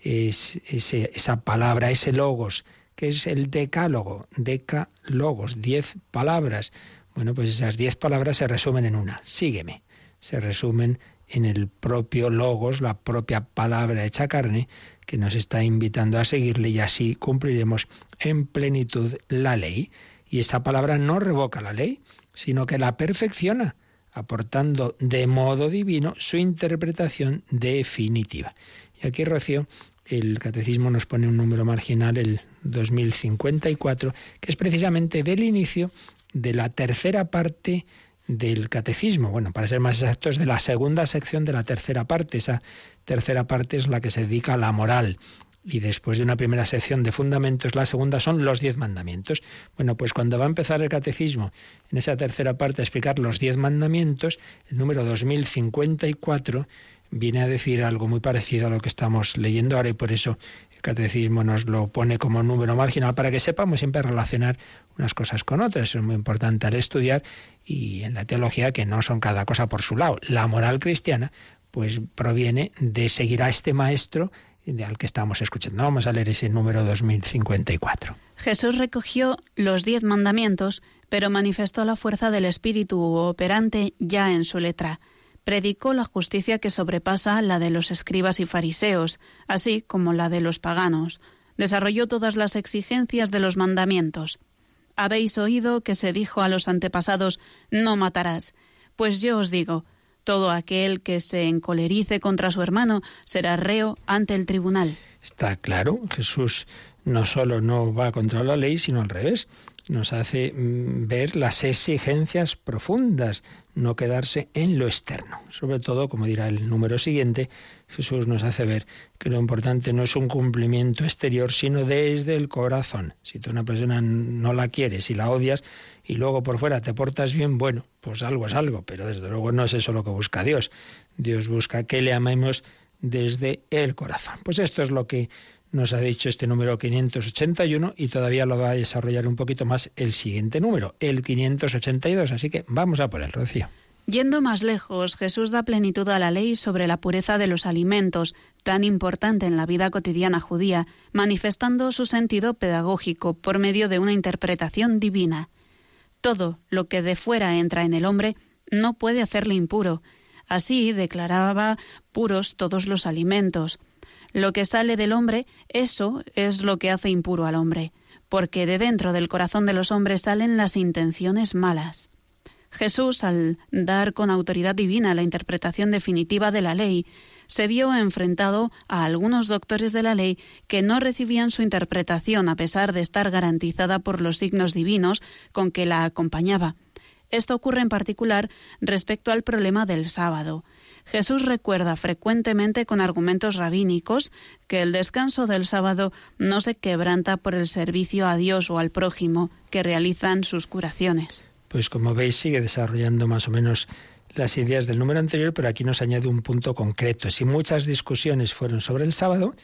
Es esa palabra, ese logos, que es el decálogo, decálogos, diez palabras. Bueno, pues esas diez palabras se resumen en una, sígueme. Se resumen en el propio logos, la propia palabra hecha carne, que nos está invitando a seguirle y así cumpliremos en plenitud la ley. Y esa palabra no revoca la ley, sino que la perfecciona, aportando de modo divino su interpretación definitiva. Y aquí, Rocío, el catecismo nos pone un número marginal, el 2054, que es precisamente del inicio de la tercera parte del catecismo. Bueno, para ser más exactos, de la segunda sección de la tercera parte. Esa tercera parte es la que se dedica a la moral. Y después de una primera sección de fundamentos, la segunda son los diez mandamientos. Bueno, pues cuando va a empezar el catecismo, en esa tercera parte, a explicar los diez mandamientos, el número 2054 viene a decir algo muy parecido a lo que estamos leyendo ahora y por eso el catecismo nos lo pone como número marginal para que sepamos siempre relacionar unas cosas con otras. Eso es muy importante al estudiar y en la teología que no son cada cosa por su lado. La moral cristiana pues proviene de seguir a este maestro al que estamos escuchando. Vamos a leer ese número 2054. Jesús recogió los diez mandamientos, pero manifestó la fuerza del Espíritu operante ya en su letra predicó la justicia que sobrepasa la de los escribas y fariseos, así como la de los paganos. Desarrolló todas las exigencias de los mandamientos. Habéis oído que se dijo a los antepasados no matarás. Pues yo os digo, todo aquel que se encolerice contra su hermano será reo ante el tribunal. Está claro, Jesús no solo no va contra la ley, sino al revés nos hace mm, ver las exigencias profundas, no quedarse en lo externo. Sobre todo, como dirá el número siguiente, Jesús nos hace ver que lo importante no es un cumplimiento exterior, sino desde el corazón. Si tú una persona no la quieres y la odias y luego por fuera te portas bien, bueno, pues algo es algo, pero desde luego no es eso lo que busca Dios. Dios busca que le amemos desde el corazón. Pues esto es lo que nos ha dicho este número 581 y todavía lo va a desarrollar un poquito más el siguiente número, el 582. Así que vamos a por el Rocío. Yendo más lejos, Jesús da plenitud a la ley sobre la pureza de los alimentos, tan importante en la vida cotidiana judía, manifestando su sentido pedagógico por medio de una interpretación divina. Todo lo que de fuera entra en el hombre no puede hacerle impuro. Así declaraba puros todos los alimentos. Lo que sale del hombre, eso es lo que hace impuro al hombre, porque de dentro del corazón de los hombres salen las intenciones malas. Jesús, al dar con autoridad divina la interpretación definitiva de la ley, se vio enfrentado a algunos doctores de la ley que no recibían su interpretación a pesar de estar garantizada por los signos divinos con que la acompañaba. Esto ocurre en particular respecto al problema del sábado. Jesús recuerda frecuentemente con argumentos rabínicos que el descanso del sábado no se quebranta por el servicio a Dios o al prójimo que realizan sus curaciones. Pues como veis sigue desarrollando más o menos las ideas del número anterior, pero aquí nos añade un punto concreto. Si muchas discusiones fueron sobre el sábado,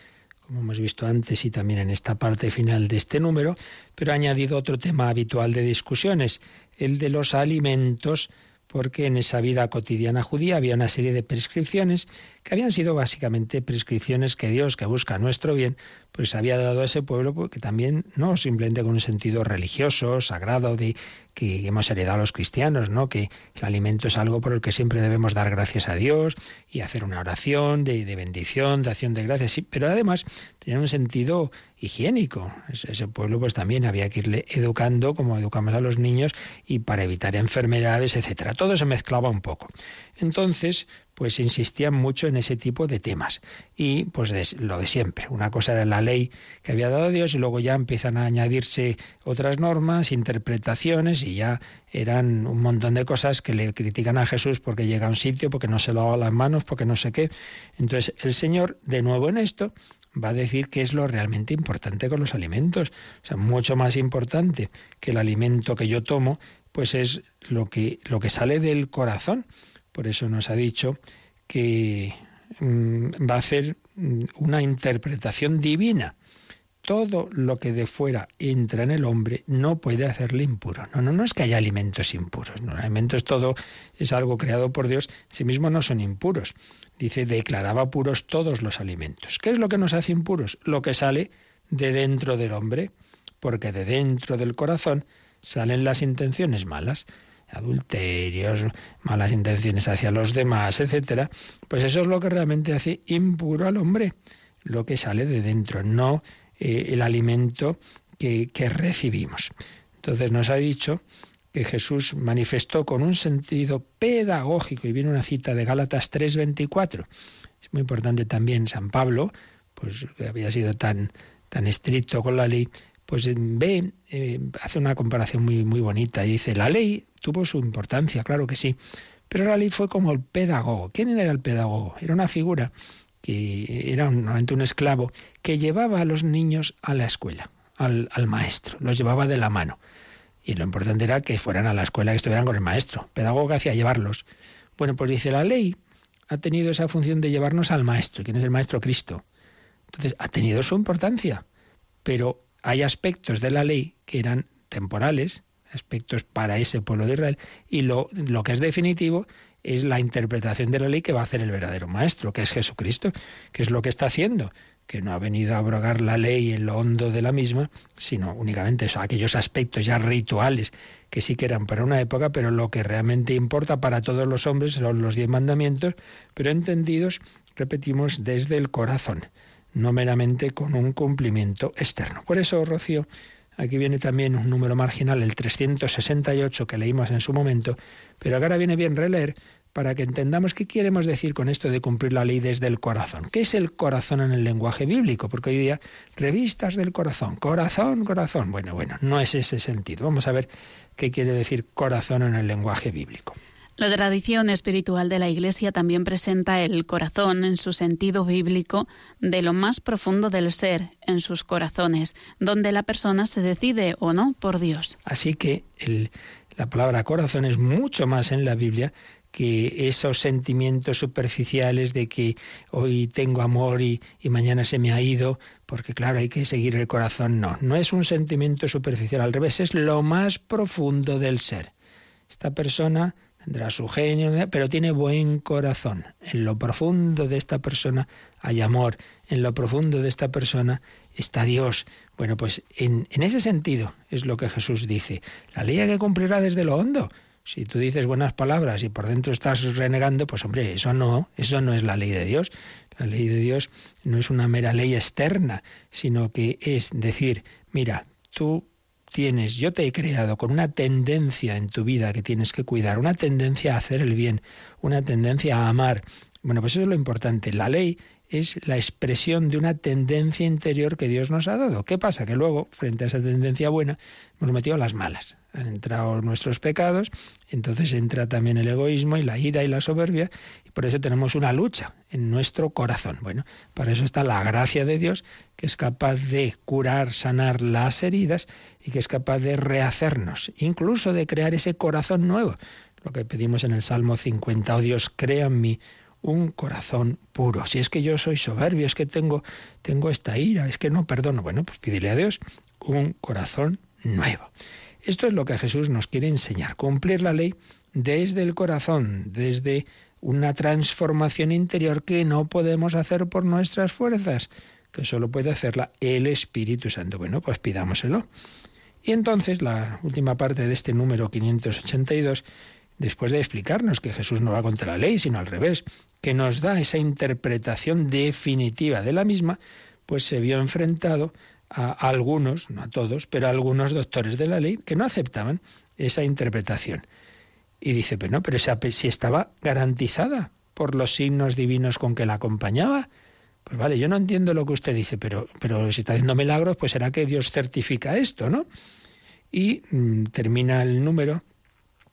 como hemos visto antes y también en esta parte final de este número, pero ha añadido otro tema habitual de discusiones, el de los alimentos porque en esa vida cotidiana judía había una serie de prescripciones que habían sido básicamente prescripciones que Dios, que busca nuestro bien, pues había dado a ese pueblo porque también no simplemente con un sentido religioso, sagrado, de que hemos heredado los cristianos, ¿no? Que el alimento es algo por el que siempre debemos dar gracias a Dios y hacer una oración de, bendición, de acción de gracias, pero además tenía un sentido higiénico. Ese pueblo pues también había que irle educando como educamos a los niños y para evitar enfermedades, etcétera. Todo se mezclaba un poco. Entonces, pues insistían mucho en ese tipo de temas. Y pues lo de siempre. Una cosa era la ley que había dado Dios y luego ya empiezan a añadirse otras normas, interpretaciones y ya eran un montón de cosas que le critican a Jesús porque llega a un sitio, porque no se lo lava las manos, porque no sé qué. Entonces el Señor, de nuevo en esto, va a decir que es lo realmente importante con los alimentos. O sea, mucho más importante que el alimento que yo tomo, pues es lo que, lo que sale del corazón. Por eso nos ha dicho que mm, va a hacer mm, una interpretación divina. Todo lo que de fuera entra en el hombre no puede hacerle impuro. No, no, no es que haya alimentos impuros. No, alimentos todo es algo creado por Dios. Sí mismo no son impuros. Dice, declaraba puros todos los alimentos. ¿Qué es lo que nos hace impuros? Lo que sale de dentro del hombre. Porque de dentro del corazón salen las intenciones malas adulterios, malas intenciones hacia los demás, etcétera, pues eso es lo que realmente hace impuro al hombre, lo que sale de dentro, no eh, el alimento que, que recibimos. Entonces nos ha dicho que Jesús manifestó con un sentido pedagógico, y viene una cita de Gálatas 3:24. Es muy importante también San Pablo, pues que había sido tan, tan estricto con la ley, pues ve, eh, hace una comparación muy, muy bonita y dice, la ley tuvo su importancia, claro que sí, pero la ley fue como el pedagogo. ¿Quién era el pedagogo? Era una figura que era normalmente un esclavo que llevaba a los niños a la escuela, al, al maestro, los llevaba de la mano. Y lo importante era que fueran a la escuela, que estuvieran con el maestro. Pedagogo hacía llevarlos. Bueno, pues dice, la ley ha tenido esa función de llevarnos al maestro. ¿Quién es el maestro? Cristo. Entonces, ha tenido su importancia. Pero hay aspectos de la ley que eran temporales, aspectos para ese pueblo de Israel, y lo, que es definitivo es la interpretación de la ley que va a hacer el verdadero maestro, que es Jesucristo, que es lo que está haciendo, que no ha venido a abrogar la ley en lo hondo de la misma, sino únicamente aquellos aspectos ya rituales que sí que eran para una época, pero lo que realmente importa para todos los hombres son los diez mandamientos, pero entendidos, repetimos, desde el corazón no meramente con un cumplimiento externo. Por eso, Rocío, aquí viene también un número marginal, el 368 que leímos en su momento, pero ahora viene bien releer para que entendamos qué queremos decir con esto de cumplir la ley desde el corazón. ¿Qué es el corazón en el lenguaje bíblico? Porque hoy día, revistas del corazón, corazón, corazón. Bueno, bueno, no es ese sentido. Vamos a ver qué quiere decir corazón en el lenguaje bíblico. La tradición espiritual de la Iglesia también presenta el corazón en su sentido bíblico de lo más profundo del ser, en sus corazones, donde la persona se decide o no por Dios. Así que la palabra corazón es mucho más en la Biblia que esos sentimientos superficiales de que hoy tengo amor y, y, mañana se me ha ido, porque claro, hay que seguir el corazón. No, no es un sentimiento superficial, al revés, es lo más profundo del ser. Esta persona tendrá su genio, pero tiene buen corazón. En lo profundo de esta persona hay amor, en lo profundo de esta persona está Dios. Bueno, pues en, en ese sentido es lo que Jesús dice. La ley hay que cumplirá desde lo hondo. Si tú dices buenas palabras y por dentro estás renegando, pues hombre, eso no, eso no es la ley de Dios. La ley de Dios no es una mera ley externa, sino que es decir, mira, tú tienes, yo te he creado con una tendencia en tu vida que tienes que cuidar, una tendencia a hacer el bien, una tendencia a amar. Bueno, pues eso es lo importante. La ley es la expresión de una tendencia interior que Dios nos ha dado. ¿Qué pasa? Que luego, frente a esa tendencia buena, hemos metido las malas. Han entrado nuestros pecados, entonces entra también el egoísmo y la ira y la soberbia, y por eso tenemos una lucha en nuestro corazón. Bueno, para eso está la gracia de Dios, que es capaz de curar, sanar las heridas y que es capaz de rehacernos, incluso de crear ese corazón nuevo. Lo que pedimos en el Salmo 50, oh Dios, crea en mí un corazón puro. Si es que yo soy soberbio, es que tengo, tengo esta ira, es que no perdono, bueno, pues pídele a Dios un corazón nuevo. Esto es lo que Jesús nos quiere enseñar. Cumplir la ley desde el corazón, desde una transformación interior que no podemos hacer por nuestras fuerzas, que solo puede hacerla el Espíritu Santo. Bueno, pues pidámoselo. Y entonces la última parte de este número 582, después de explicarnos que Jesús no va contra la ley, sino al revés, que nos da esa interpretación definitiva de la misma, pues se vio enfrentado a algunos, no a todos, pero a algunos doctores de la ley que no aceptaban esa interpretación. Y dice, pero no, pero si estaba garantizada por los signos divinos con que la acompañaba. Pues vale, yo no entiendo lo que usted dice, pero, pero si está haciendo milagros, pues será que Dios certifica esto, ¿no? Y mm, termina el número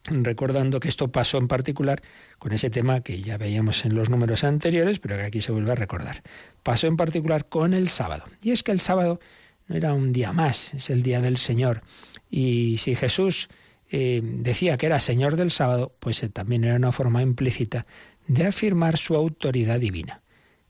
recordando que esto pasó en particular con ese tema que ya veíamos en los números anteriores, pero que aquí se vuelve a recordar. Pasó en particular con el sábado. Y es que el sábado no era un día más, es el día del Señor. Y si Jesús eh, decía que era Señor del sábado, pues también era una forma implícita de afirmar su autoridad divina.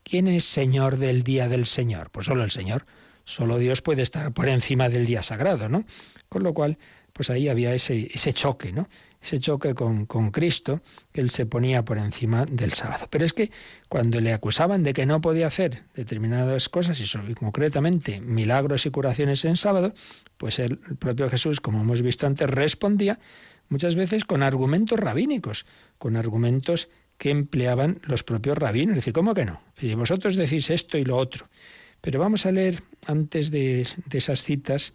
¿Quién es Señor del día del Señor? Pues solo el Señor. Solo Dios puede estar por encima del día sagrado, ¿no? Con lo cual, pues ahí había ese, ese choque, ¿no? Ese choque con, con, Cristo, que él se ponía por encima del sábado. Pero es que cuando le acusaban de que no podía hacer determinadas cosas, y concretamente milagros y curaciones en sábado, pues el propio Jesús, como hemos visto antes, respondía muchas veces con argumentos rabínicos, con argumentos que empleaban los propios rabinos. Decir, ¿cómo que no? Si vosotros decís esto y lo otro. Pero vamos a leer antes de, esas citas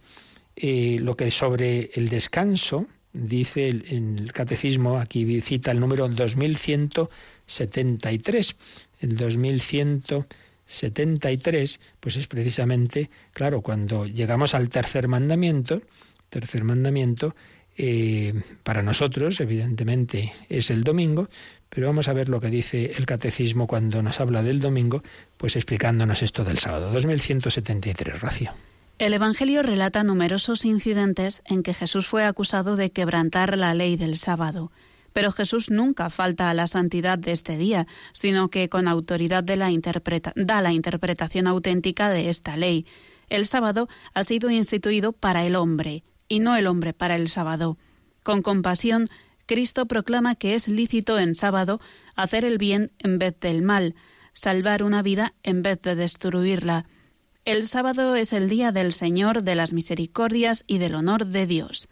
eh, lo que sobre el descanso, dice el catecismo, aquí cita el número 2173. El 2173, pues es precisamente, claro, cuando llegamos al tercer mandamiento, tercer mandamiento, eh, para nosotros, evidentemente, es el domingo, pero vamos a ver lo que dice el catecismo cuando nos habla del domingo, pues explicándonos esto del sábado. 2173, Rocío. El Evangelio relata numerosos incidentes en que Jesús fue acusado de quebrantar la ley del sábado. Pero Jesús nunca falta a la santidad de este día, sino que con autoridad da la interpretación auténtica de esta ley. El sábado ha sido instituido para el hombre, y no el hombre para el sábado. Con compasión, Cristo proclama que es lícito en sábado hacer el bien en vez del mal, salvar una vida en vez de destruirla el sábado es el día del Señor, de las misericordias y del honor de Dios.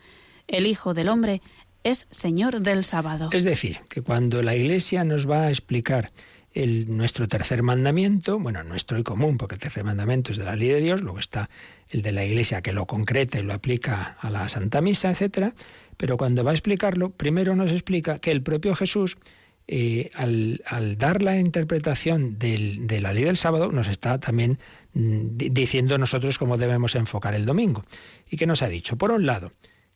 El Hijo del Hombre es Señor del sábado. Es decir, que cuando la Iglesia nos va a explicar el, nuestro tercer mandamiento, bueno, nuestro y común, porque el tercer mandamiento es de la ley de Dios, luego está el de la Iglesia que lo concreta y lo aplica a la Santa Misa, etcétera, pero cuando va a explicarlo, primero nos explica que el propio Jesús eh, al, dar la interpretación de la ley del sábado, nos está también mm, diciendo nosotros cómo debemos enfocar el domingo. ¿Y qué nos ha dicho? Por un lado,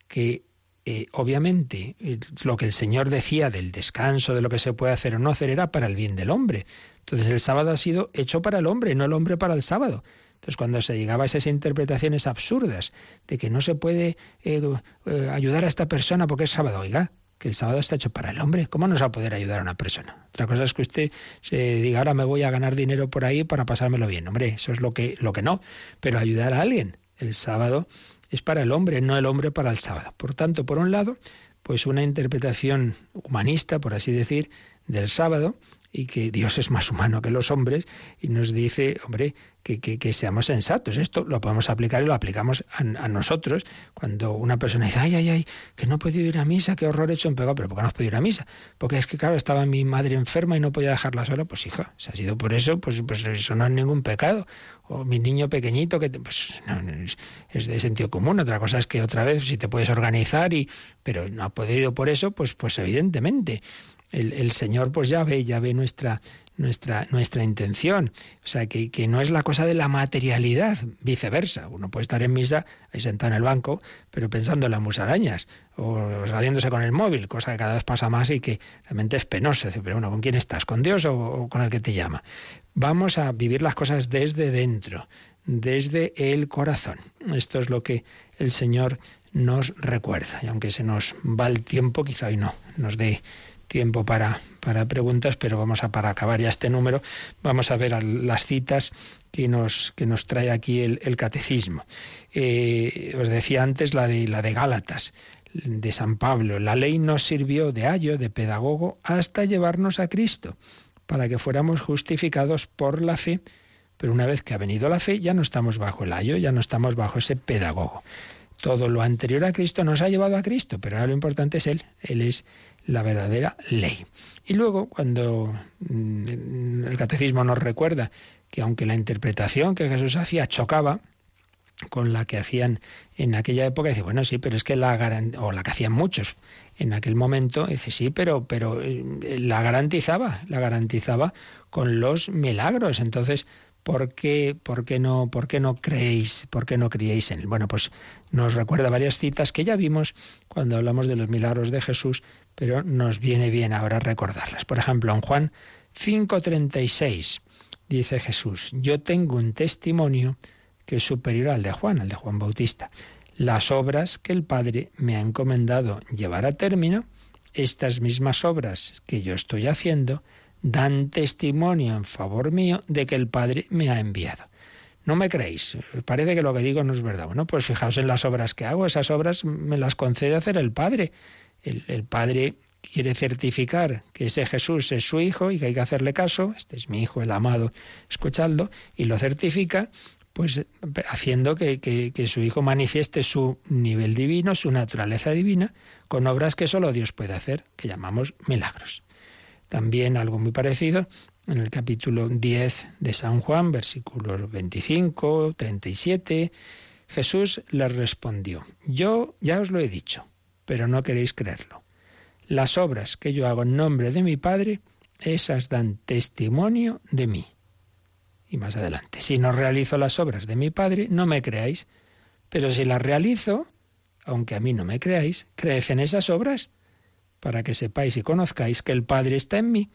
que eh, obviamente eh, lo que el Señor decía del descanso, de lo que se puede hacer o no hacer, era para el bien del hombre. Entonces el sábado ha sido hecho para el hombre, no el hombre para el sábado. Entonces, cuando se llegaba a esas interpretaciones absurdas de que no se puede ayudar a esta persona porque es sábado, oiga, que el sábado está hecho para el hombre. ¿Cómo nos va a poder ayudar a una persona? Otra cosa es que usted se diga, ahora me voy a ganar dinero por ahí para pasármelo bien. Hombre, eso es lo que, lo que no. Pero ayudar a alguien. El sábado es para el hombre, no el hombre para el sábado. Por tanto, por un lado, pues una interpretación humanista, por así decir, del sábado, y que Dios es más humano que los hombres y nos dice, hombre, que, que, seamos sensatos. Esto lo podemos aplicar y lo aplicamos a, nosotros. Cuando una persona dice, ay, ay, ay, que no he podido ir a misa, qué horror he hecho en pegado, pero ¿por qué no has podido ir a misa? Porque es que, claro, estaba mi madre enferma y no podía dejarla sola. Pues hija, si ha sido por eso, pues, pues eso no es ningún pecado. O mi niño pequeñito, que pues es, es, de sentido común. Otra cosa es que otra vez, si te puedes organizar, y pero no ha podido por eso, pues, pues evidentemente el, Señor pues ya ve, ya ve nuestra, nuestra, nuestra intención. O sea, que, que, no es la cosa de la materialidad, viceversa. Uno puede estar en misa, ahí sentado en el banco, pero pensando en las musarañas, o saliéndose con el móvil, cosa que cada vez pasa más y que realmente es penoso. Pero bueno, ¿con quién estás? ¿Con Dios o, o con el que te llama? Vamos a vivir las cosas desde dentro, desde el corazón. Esto es lo que el Señor nos recuerda. Y aunque se nos va el tiempo, quizá hoy no nos dé tiempo para, para preguntas, pero vamos a, para acabar ya este número, vamos a ver las citas que nos, que nos trae aquí el, catecismo. Eh, os decía antes la de, la de Gálatas. de San Pablo. La ley nos sirvió de ayo, de pedagogo, hasta llevarnos a Cristo, para que fuéramos justificados por la fe. Pero una vez que ha venido la fe, ya no estamos bajo el ayo, ya no estamos bajo ese pedagogo. Todo lo anterior a Cristo nos ha llevado a Cristo, pero ahora lo importante es Él. Él es la verdadera ley. Y luego, cuando mm, el catecismo nos recuerda que aunque la interpretación que Jesús hacía chocaba, con la que hacían en aquella época, dice, bueno, sí, pero es que la o la que hacían muchos en aquel momento, dice, sí, pero, pero eh, la garantizaba, la garantizaba con los milagros. Entonces, ¿por qué, por qué no, por qué no creéis, por qué no creéis en él? Bueno, pues nos recuerda varias citas que ya vimos cuando hablamos de los milagros de Jesús, pero nos viene bien ahora recordarlas. Por ejemplo, en Juan 5:36 dice Jesús, yo tengo un testimonio que es superior al de Juan, al de Juan Bautista. Las obras que el Padre me ha encomendado llevar a término, estas mismas obras que yo estoy haciendo, dan testimonio en favor mío de que el Padre me ha enviado. No me creéis, parece que lo que digo no es verdad. Bueno, pues fijaos en las obras que hago, esas obras me las concede hacer el Padre. El, Padre quiere certificar que ese Jesús es su Hijo y que hay que hacerle caso, este es mi Hijo, el amado, escuchadlo, y lo certifica, pues haciendo que, su Hijo manifieste su nivel divino, su naturaleza divina, con obras que solo Dios puede hacer, que llamamos milagros. También algo muy parecido en el capítulo 10 de San Juan, versículos 25, 37, Jesús les respondió, yo ya os lo he dicho, pero no queréis creerlo. Las obras que yo hago en nombre de mi Padre, esas dan testimonio de mí y más adelante, si no realizo las obras de mi Padre, no me creáis, pero si las realizo, aunque a mí no me creáis, creed en esas obras, para que sepáis y conozcáis que el Padre está en mí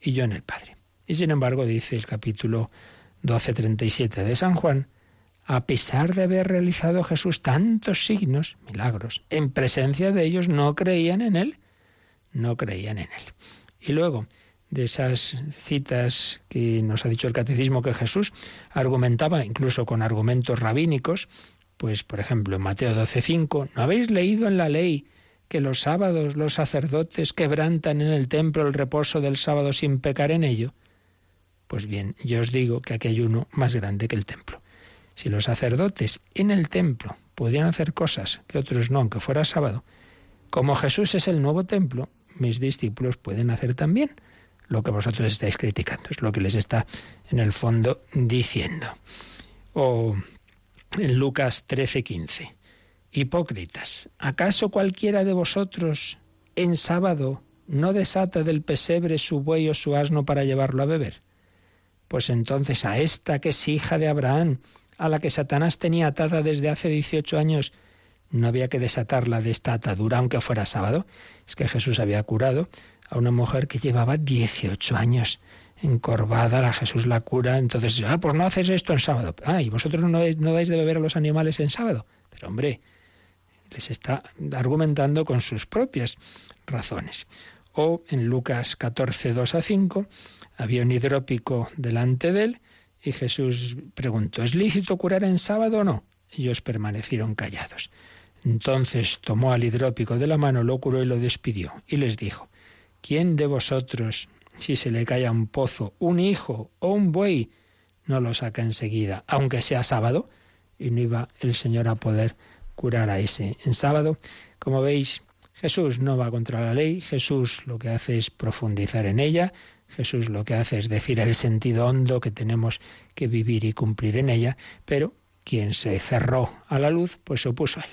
y yo en el Padre. Y sin embargo, dice el capítulo 12:37 de San Juan, a pesar de haber realizado Jesús tantos signos, milagros, en presencia de ellos no creían en Él, no creían en Él. Y luego, de esas citas que nos ha dicho el catecismo que Jesús argumentaba, incluso con argumentos rabínicos, pues por ejemplo en Mateo 12:5, ¿no habéis leído en la ley que los sábados los sacerdotes quebrantan en el templo el reposo del sábado sin pecar en ello? Pues bien, yo os digo que aquí hay uno más grande que el templo. Si los sacerdotes en el templo podían hacer cosas que otros no, aunque fuera sábado, como Jesús es el nuevo templo, mis discípulos pueden hacer también lo que vosotros estáis criticando, es lo que les está en el fondo diciendo. O en Lucas 13:15, hipócritas, ¿acaso cualquiera de vosotros en sábado no desata del pesebre su buey o su asno para llevarlo a beber? Pues entonces a esta que es hija de Abraham, a la que Satanás tenía atada desde hace 18 años, no había que desatarla de esta atadura aunque fuera sábado. Es que Jesús había curado a una mujer que llevaba 18 años encorvada, la Jesús la cura, entonces, ah, pues no haces esto en sábado. Ah, y vosotros no, no dais de beber a los animales en sábado. Pero hombre, les está argumentando con sus propias razones. O en Lucas 14, 2 a 5, había un hidrópico delante de él y Jesús preguntó, ¿es lícito curar en sábado o no? Ellos permanecieron callados. Entonces tomó al hidrópico de la mano, lo curó y lo despidió. Y les dijo, ¿Quién de vosotros, si se le cae a un pozo un hijo o un buey, no lo saca enseguida, aunque sea sábado? Y no iba el Señor a poder curar a ese en sábado. Como veis, Jesús no va contra la ley, Jesús lo que hace es profundizar en ella, Jesús lo que hace es decir el sentido hondo que tenemos que vivir y cumplir en ella, pero quien se cerró a la luz, pues se opuso a él.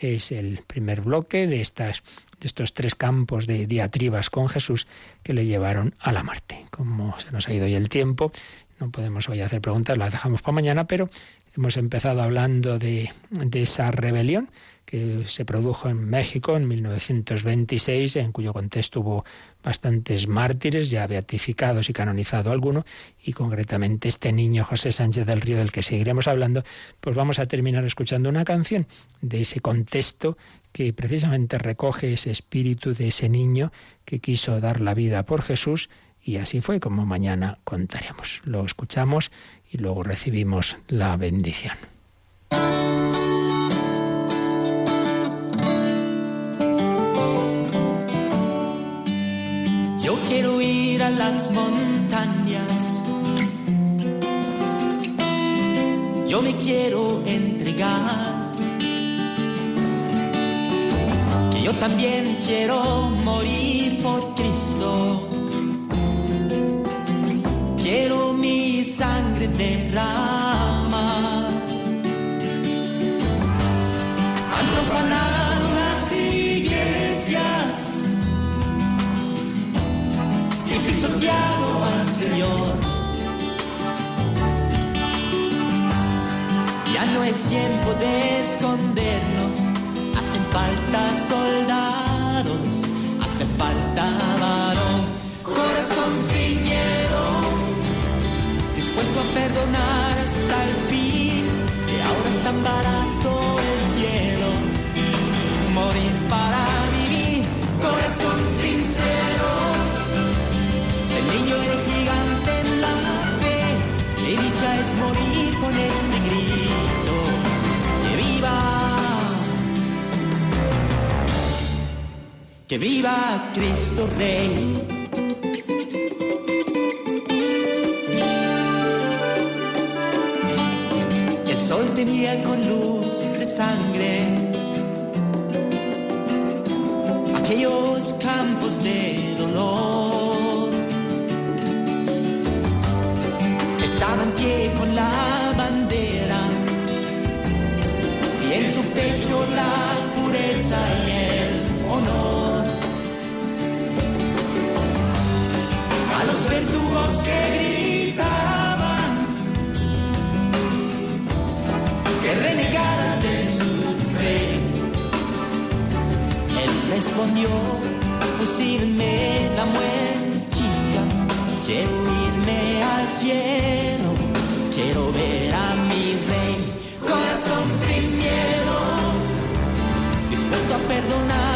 Es el primer bloque de estas de estos tres campos de diatribas con Jesús que le llevaron a la muerte. Como se nos ha ido hoy el tiempo, no podemos hoy hacer preguntas, las dejamos para mañana, pero hemos empezado hablando de, esa rebelión que se produjo en México en 1926, en cuyo contexto hubo bastantes mártires, ya beatificados y canonizado alguno, y concretamente este niño José Sánchez del Río, del que seguiremos hablando, pues vamos a terminar escuchando una canción de ese contexto que precisamente recoge ese espíritu de ese niño que quiso dar la vida por Jesús, y así fue como mañana contaremos. Lo escuchamos y luego recibimos la bendición. Yo quiero ir a las montañas. Yo me quiero entregar. Que yo también quiero morir por Cristo. Quiero mi sangre derramar. A profanar las iglesias. Y pisoteado al Señor. Ya no es tiempo de escondernos, hacen falta soldados, hace falta varón, corazón sin miedo, dispuesto a perdonar hasta el fin, que ahora es tan barato el cielo, morir para vivir, corazón sincero, el niño y gigante en la fe, y dicha es morir con este grito, que viva, que viva Cristo Rey. Con luz de sangre aquellos campos de dolor. Estaba en pie con la bandera y en su pecho la pureza y el honor. A los verdugos que respondió, fusilme la muerte chica, quiero irme al cielo, quiero ver a mi rey, corazón sin miedo, dispuesto a perdonar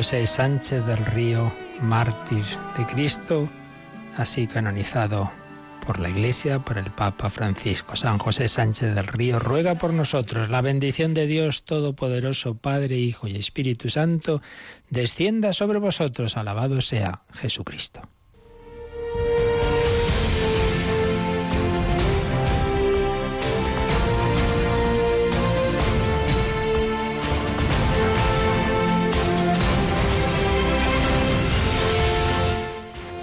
José Sánchez del Río, mártir de Cristo, así canonizado por la Iglesia, por el Papa Francisco. San José Sánchez del Río ruega por nosotros. La bendición de Dios Todopoderoso, Padre, Hijo y Espíritu Santo, descienda sobre vosotros. Alabado sea Jesucristo.